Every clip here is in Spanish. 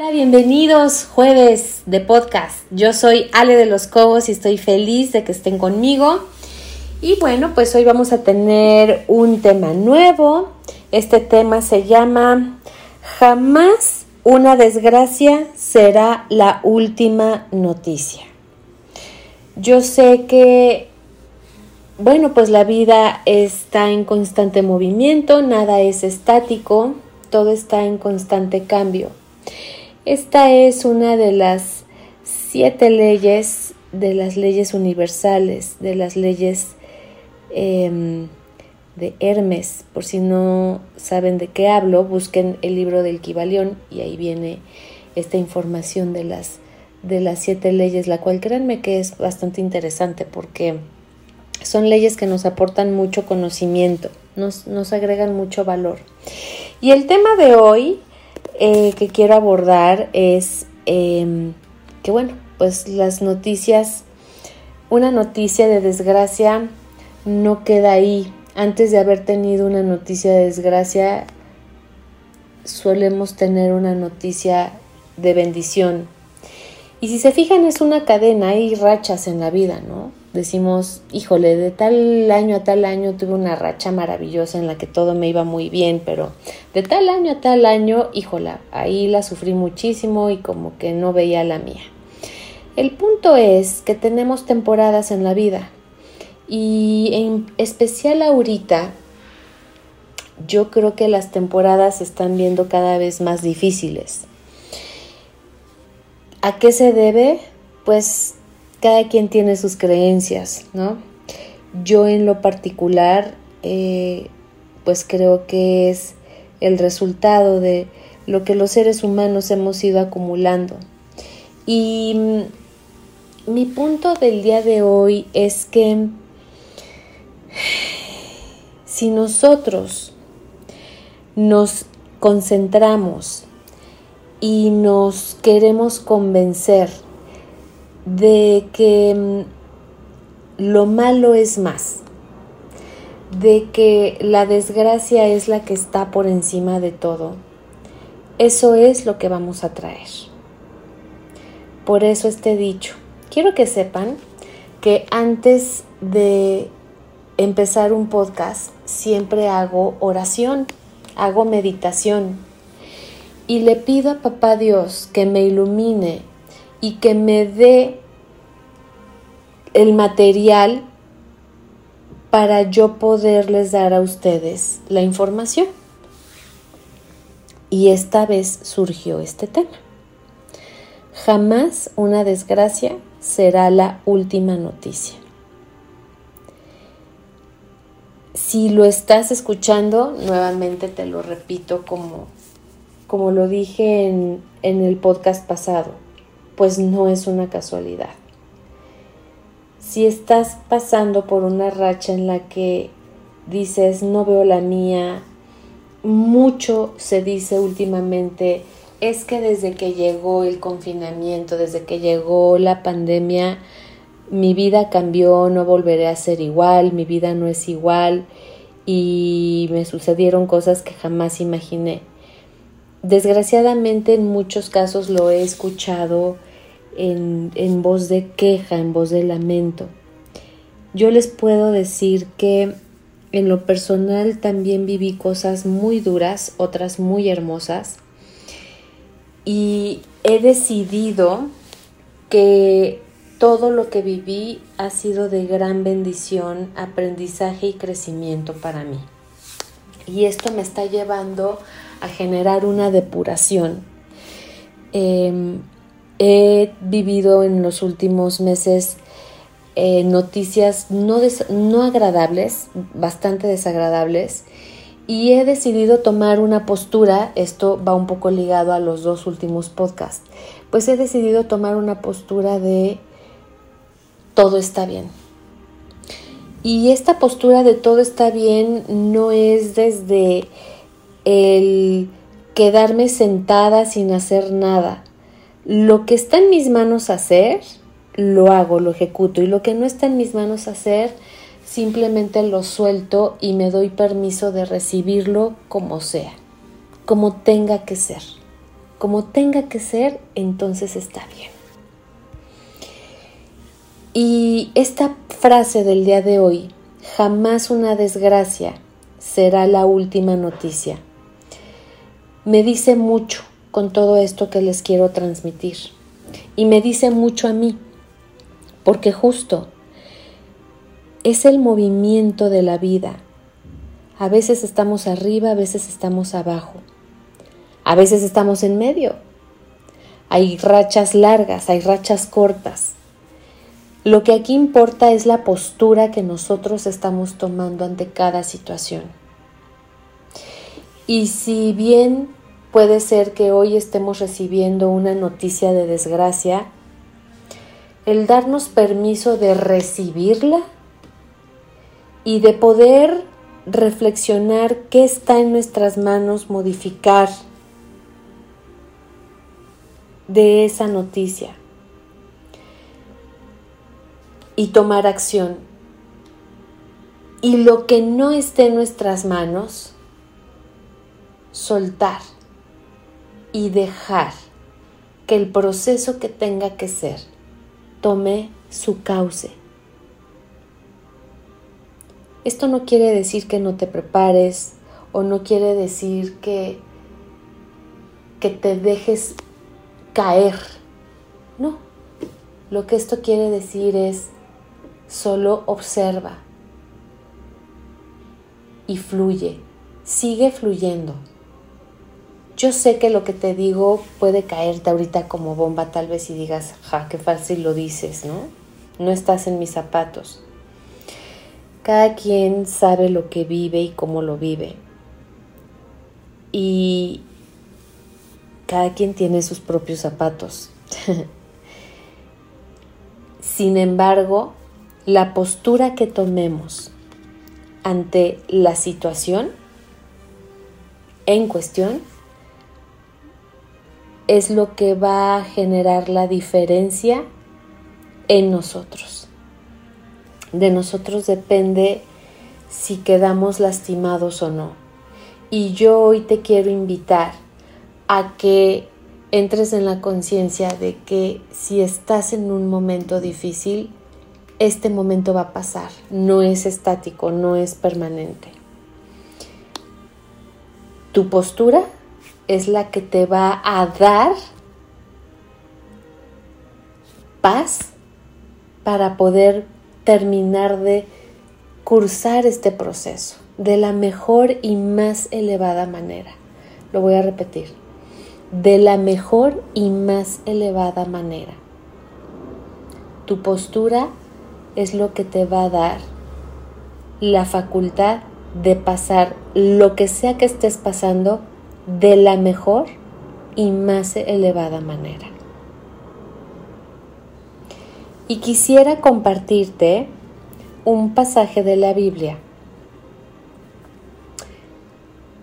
Hola, bienvenidos jueves de podcast. Yo soy Ale de los Cobos y estoy feliz de que estén conmigo. Y bueno, pues hoy vamos a tener un tema nuevo. Este tema se llama Jamás una desgracia será la última noticia. Yo sé que, bueno, pues la vida está en constante movimiento, nada es estático, todo está en constante cambio. Esta es una de las siete leyes, de las leyes universales, de las leyes em, de Hermes. Por si no saben de qué hablo, busquen el libro del Kibalión y ahí viene esta información de las, de las siete leyes, la cual créanme que es bastante interesante porque son leyes que nos aportan mucho conocimiento, nos, nos agregan mucho valor. Y el tema de hoy eh, que quiero abordar es em, que, bueno, pues las noticias, una noticia de desgracia no queda ahí. Antes de haber tenido una noticia de desgracia, solemos tener una noticia de bendición. Y si se fijan, es una cadena, hay rachas en la vida, ¿no? Decimos, híjole, de tal año a tal año tuve una racha maravillosa en la que todo me iba muy bien, pero de tal año a tal año, híjola, ahí la sufrí muchísimo y como que no veía la mía. El punto es que tenemos temporadas en la vida y en especial ahorita yo creo que las temporadas se están viendo cada vez más difíciles. ¿A qué se debe? Pues cada quien tiene sus creencias, ¿no? Yo en lo particular, eh, pues creo que es el resultado de lo que los seres humanos hemos ido acumulando. Y mm, mi punto del día de hoy es que si nosotros nos concentramos y nos queremos convencer de que mm, lo malo es más, de que la desgracia es la que está por encima de todo. Eso es lo que vamos a traer. Por eso este dicho. Quiero que sepan que antes de empezar un podcast siempre hago oración, hago meditación y le pido a Papá Dios que me ilumine y que me dé el material para yo poderles dar a ustedes la información. Y esta vez surgió este tema. Jamás una desgracia será la última noticia. Si lo estás escuchando, nuevamente te lo repito como, como lo dije en, en el podcast pasado pues no es una casualidad. Si estás pasando por una racha en la que dices no veo la mía, mucho se dice últimamente es que desde que llegó el confinamiento, desde que llegó la pandemia, mi vida cambió, no volveré a ser igual, mi vida no es igual y me sucedieron cosas que jamás imaginé. Desgraciadamente en muchos casos lo he escuchado en, voz de queja, en voz de lamento. Yo les puedo decir que en lo personal también viví cosas muy duras, otras muy hermosas, y he decidido que todo lo que viví ha sido de gran bendición, aprendizaje y crecimiento para mí. Y esto me está llevando a generar una depuración. Em, he vivido en los últimos meses eh, noticias no, no agradables, bastante desagradables, y he decidido tomar una postura, esto va un poco ligado a los dos últimos podcasts, pues he decidido tomar una postura de todo está bien. Y esta postura de todo está bien no es desde el quedarme sentada sin hacer nada, lo que está en mis manos hacer, lo hago, lo ejecuto y lo que no está en mis manos hacer, simplemente lo suelto y me doy permiso de recibirlo como sea, como tenga que ser. como tenga que ser, entonces está bien. Y esta frase del día de hoy, jamás una desgracia será la última noticia, me dice mucho con todo esto que les quiero transmitir. Y me dice mucho a mí, porque justo es el movimiento de la vida. A veces estamos arriba, a veces estamos abajo, a veces estamos en medio. Hay rachas largas, hay rachas cortas. Lo que aquí importa es la postura que nosotros estamos tomando ante cada situación. Y si bien puede ser que hoy estemos recibiendo una noticia de desgracia, el darnos permiso de recibirla y de poder reflexionar qué está en nuestras manos modificar de esa noticia y tomar acción. Y lo que no esté en nuestras manos, soltar y dejar que el proceso que tenga que ser tome su cauce. Esto no quiere decir que no te prepares o no quiere decir que, que te dejes caer. No. Lo que esto quiere decir es solo observa y fluye, sigue fluyendo. Yo sé que lo que te digo puede caerte ahorita como bomba tal vez y digas, ja, qué fácil lo dices, ¿no? No estás en mis zapatos. Cada quien sabe lo que vive y cómo lo vive. Y cada quien tiene sus propios zapatos. Sin embargo, la postura que tomemos ante la situación en cuestión es lo que va a generar la diferencia en nosotros de nosotros depende si quedamos lastimados o no. Y yo hoy te quiero invitar a que entres en la conciencia de que si estás en un momento difícil, este momento va a pasar, no es estático, no es permanente. Tu postura es la que te va a dar paz para poder terminar de cursar este proceso de la mejor y más elevada manera. Lo voy a repetir. De la mejor y más elevada manera. Tu postura es lo que te va a dar la facultad de pasar lo que sea que estés pasando de la mejor y más elevada manera. Y quisiera compartirte un pasaje de la Biblia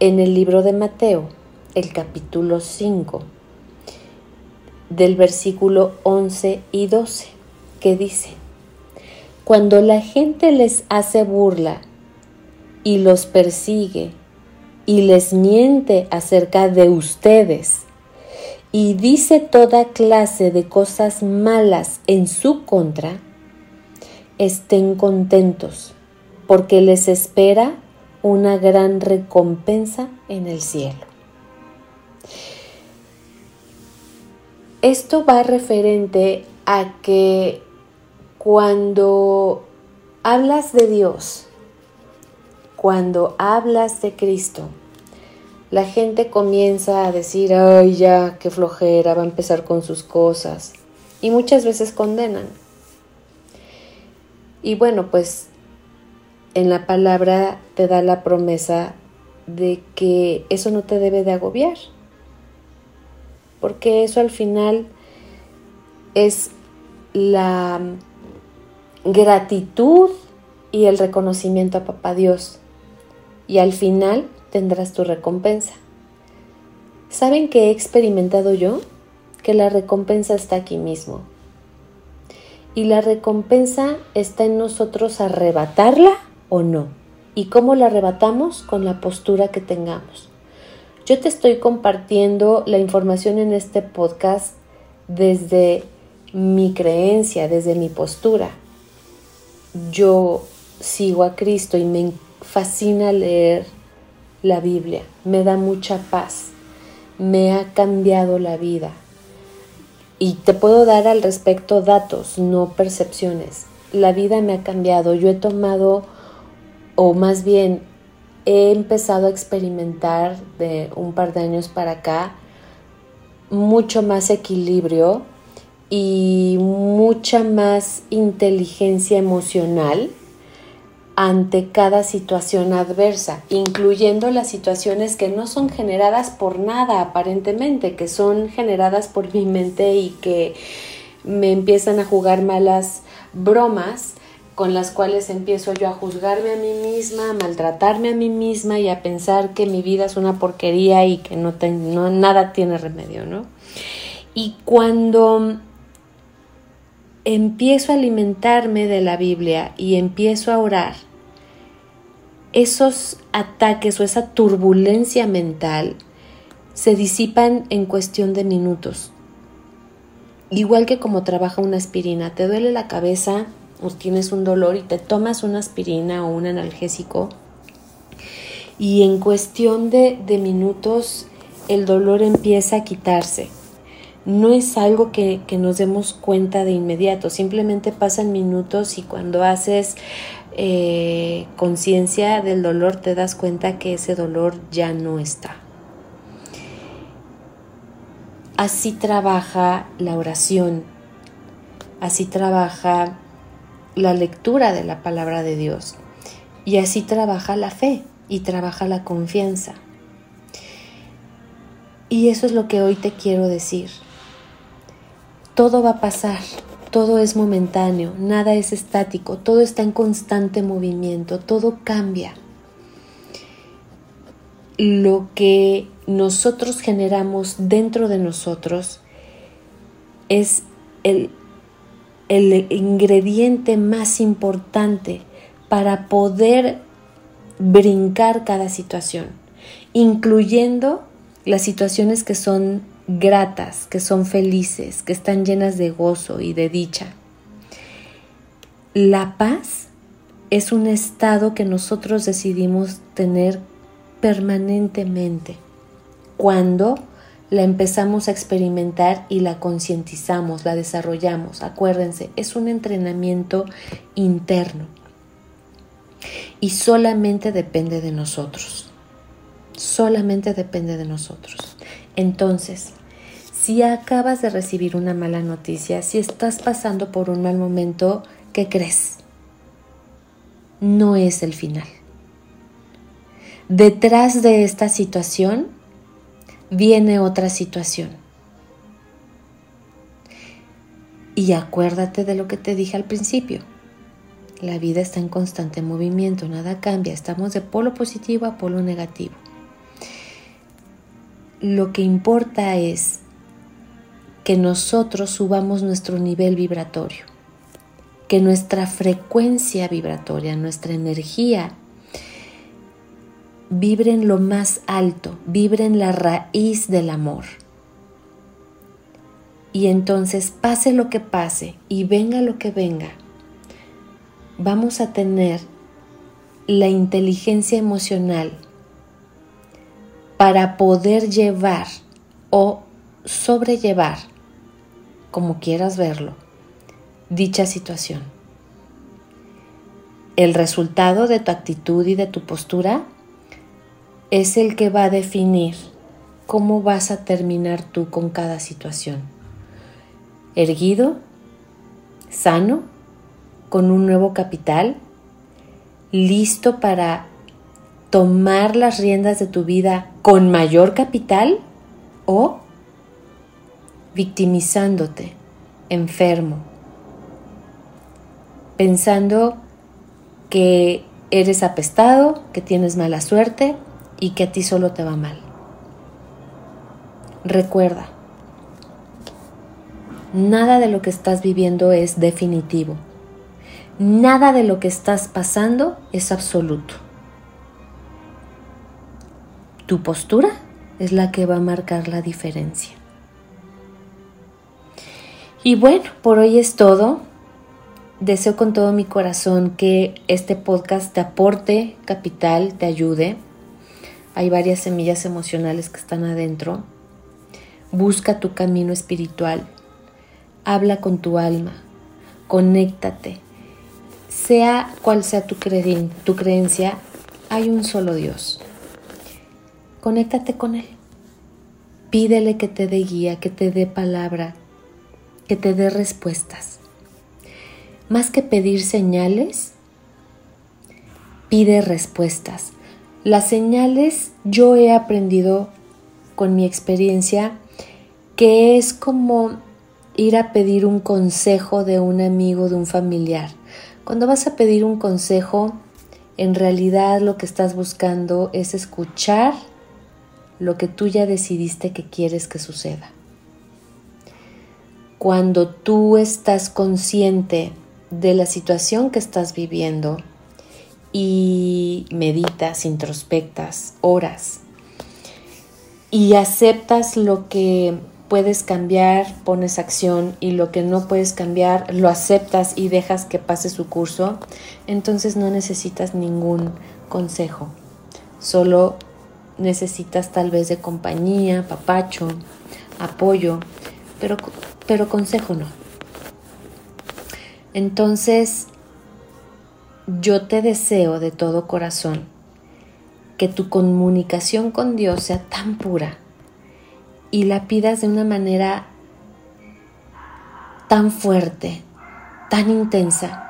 en el libro de Mateo, el capítulo 5, del versículo 11 y 12, que dice, Cuando la gente les hace burla y los persigue y les miente acerca de ustedes y dice toda clase de cosas malas en su contra, estén contentos, porque les espera una gran recompensa en el cielo. Esto va referente a que cuando hablas de Dios, cuando hablas de Cristo, la gente comienza a decir, ay ya, qué flojera, va a empezar con sus cosas. Y muchas veces condenan. Y bueno, pues en la palabra te da la promesa de que eso no te debe de agobiar. Porque eso al final es la gratitud y el reconocimiento a Papá Dios. Y al final tendrás tu recompensa. ¿Saben qué he experimentado yo? Que la recompensa está aquí mismo. Y la recompensa está en nosotros arrebatarla o no. ¿Y cómo la arrebatamos? Con la postura que tengamos. Yo te estoy compartiendo la información en este podcast desde mi creencia, desde mi postura. Yo sigo a Cristo y me fascina leer la Biblia, me da mucha paz, me ha cambiado la vida. Y te puedo dar al respecto datos, no percepciones. La vida me ha cambiado, yo he tomado, o más bien he empezado a experimentar de un par de años para acá mucho más equilibrio y mucha más inteligencia emocional ante cada situación adversa, incluyendo las situaciones que no son generadas por nada aparentemente, que son generadas por mi mente y que me empiezan a jugar malas bromas con las cuales empiezo yo a juzgarme a mí misma, a maltratarme a mí misma y a pensar que mi vida es una porquería y que no, nada tiene remedio, ¿no? Y cuando empiezo a alimentarme de la Biblia y empiezo a orar, esos ataques o esa turbulencia mental se disipan en cuestión de minutos. Igual que como trabaja una aspirina, te duele la cabeza o tienes un dolor y te tomas una aspirina o un analgésico y en cuestión de, de minutos el dolor empieza a quitarse no es algo que, nos demos cuenta de inmediato, simplemente pasan minutos y cuando haces eh, conciencia del dolor te das cuenta que ese dolor ya no está. Así trabaja la oración, así trabaja la lectura de la palabra de Dios y así trabaja la fe y trabaja la confianza. Y eso es lo que hoy te quiero decir todo va a pasar, todo es momentáneo, nada es estático, todo está en constante movimiento, todo cambia. Lo que nosotros generamos dentro de nosotros es el, el ingrediente más importante para poder brincar cada situación, incluyendo las situaciones que son gratas, que son felices, que están llenas de gozo y de dicha. La paz es un estado que nosotros decidimos tener permanentemente cuando la empezamos a experimentar y la concientizamos, la desarrollamos. Acuérdense, es un entrenamiento interno y solamente depende de nosotros. Solamente depende de nosotros. Entonces, si acabas de recibir una mala noticia, si estás pasando por un mal momento, ¿qué crees? No es el final. Detrás de esta situación viene otra situación. Y acuérdate de lo que te dije al principio. La vida está en constante movimiento, nada cambia, estamos de polo positivo a polo negativo lo que importa es que nosotros subamos nuestro nivel vibratorio, que nuestra frecuencia vibratoria, nuestra energía, vibre en lo más alto, vibre en la raíz del amor. Y entonces, pase lo que pase y venga lo que venga, vamos a tener la inteligencia emocional para poder llevar o sobrellevar, como quieras verlo, dicha situación. El resultado de tu actitud y de tu postura es el que va a definir cómo vas a terminar tú con cada situación. Erguido, sano, con un nuevo capital, listo para tomar las riendas de tu vida con mayor capital o victimizándote, enfermo, pensando que eres apestado, que tienes mala suerte y que a ti solo te va mal. Recuerda, nada de lo que estás viviendo es definitivo. Nada de lo que estás pasando es absoluto. Tu postura es la que va a marcar la diferencia. Y bueno, por hoy es todo. Deseo con todo mi corazón que este podcast te aporte capital, te ayude. Hay varias semillas emocionales que están adentro. Busca tu camino espiritual. Habla con tu alma. Conéctate. Sea cual sea tu, tu creencia, hay un solo Dios. Conéctate con Él. Pídele que te dé guía, que te dé palabra, que te dé respuestas. Más que pedir señales, pide respuestas. Las señales yo he aprendido con mi experiencia que es como ir a pedir un consejo de un amigo, de un familiar. Cuando vas a pedir un consejo, en realidad lo que estás buscando es escuchar lo que tú ya decidiste que quieres que suceda. Cuando tú estás consciente de la situación que estás viviendo y meditas, introspectas, oras y aceptas lo que puedes cambiar, pones acción y lo que no puedes cambiar, lo aceptas y dejas que pase su curso, entonces no necesitas ningún consejo. Solo necesitas tal vez de compañía, papacho, apoyo, pero, pero consejo no. Entonces, yo te deseo de todo corazón que tu comunicación con Dios sea tan pura y la pidas de una manera tan fuerte, tan intensa,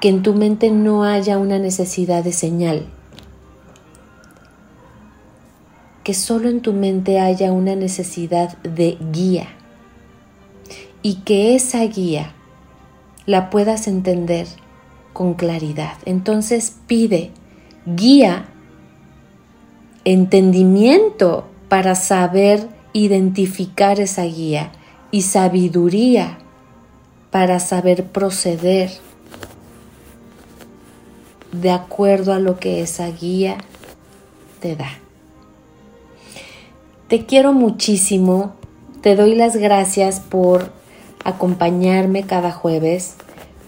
que en tu mente no haya una necesidad de señal, que solo en tu mente haya una necesidad de guía y que esa guía la puedas entender con claridad. Entonces pide guía, entendimiento para saber identificar esa guía y sabiduría para saber proceder de acuerdo a lo que esa guía te da. Te quiero muchísimo, te doy las gracias por acompañarme cada jueves,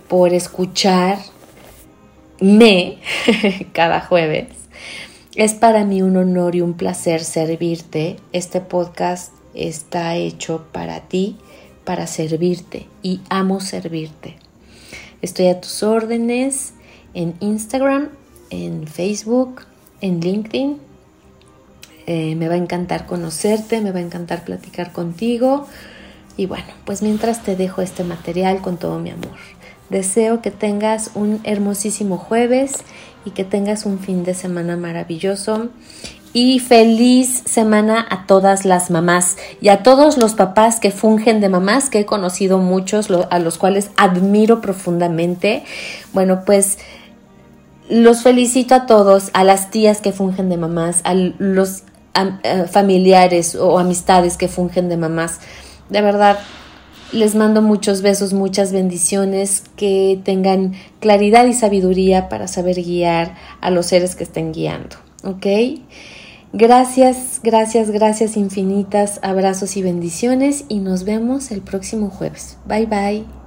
por escucharme cada jueves es para mí un honor y un placer servirte. Este podcast está hecho para ti, para servirte y amo servirte. Estoy a tus órdenes en Instagram, en Facebook, en LinkedIn. Eh, me va a encantar conocerte, me va a encantar platicar contigo. Y bueno, pues mientras te dejo este material con todo mi amor. Deseo que tengas un hermosísimo jueves y que tengas un fin de semana maravilloso. Y feliz semana a todas las mamás y a todos los papás que fungen de mamás, que he conocido muchos, a los cuales admiro profundamente. Bueno, pues los felicito a todos, a las tías que fungen de mamás, a los familiares o amistades que fungen de mamás. De verdad, les mando muchos besos, muchas bendiciones, que tengan claridad y sabiduría para saber guiar a los seres que estén guiando. ¿Ok? Gracias, gracias, gracias infinitas, abrazos y bendiciones y nos vemos el próximo jueves. Bye bye.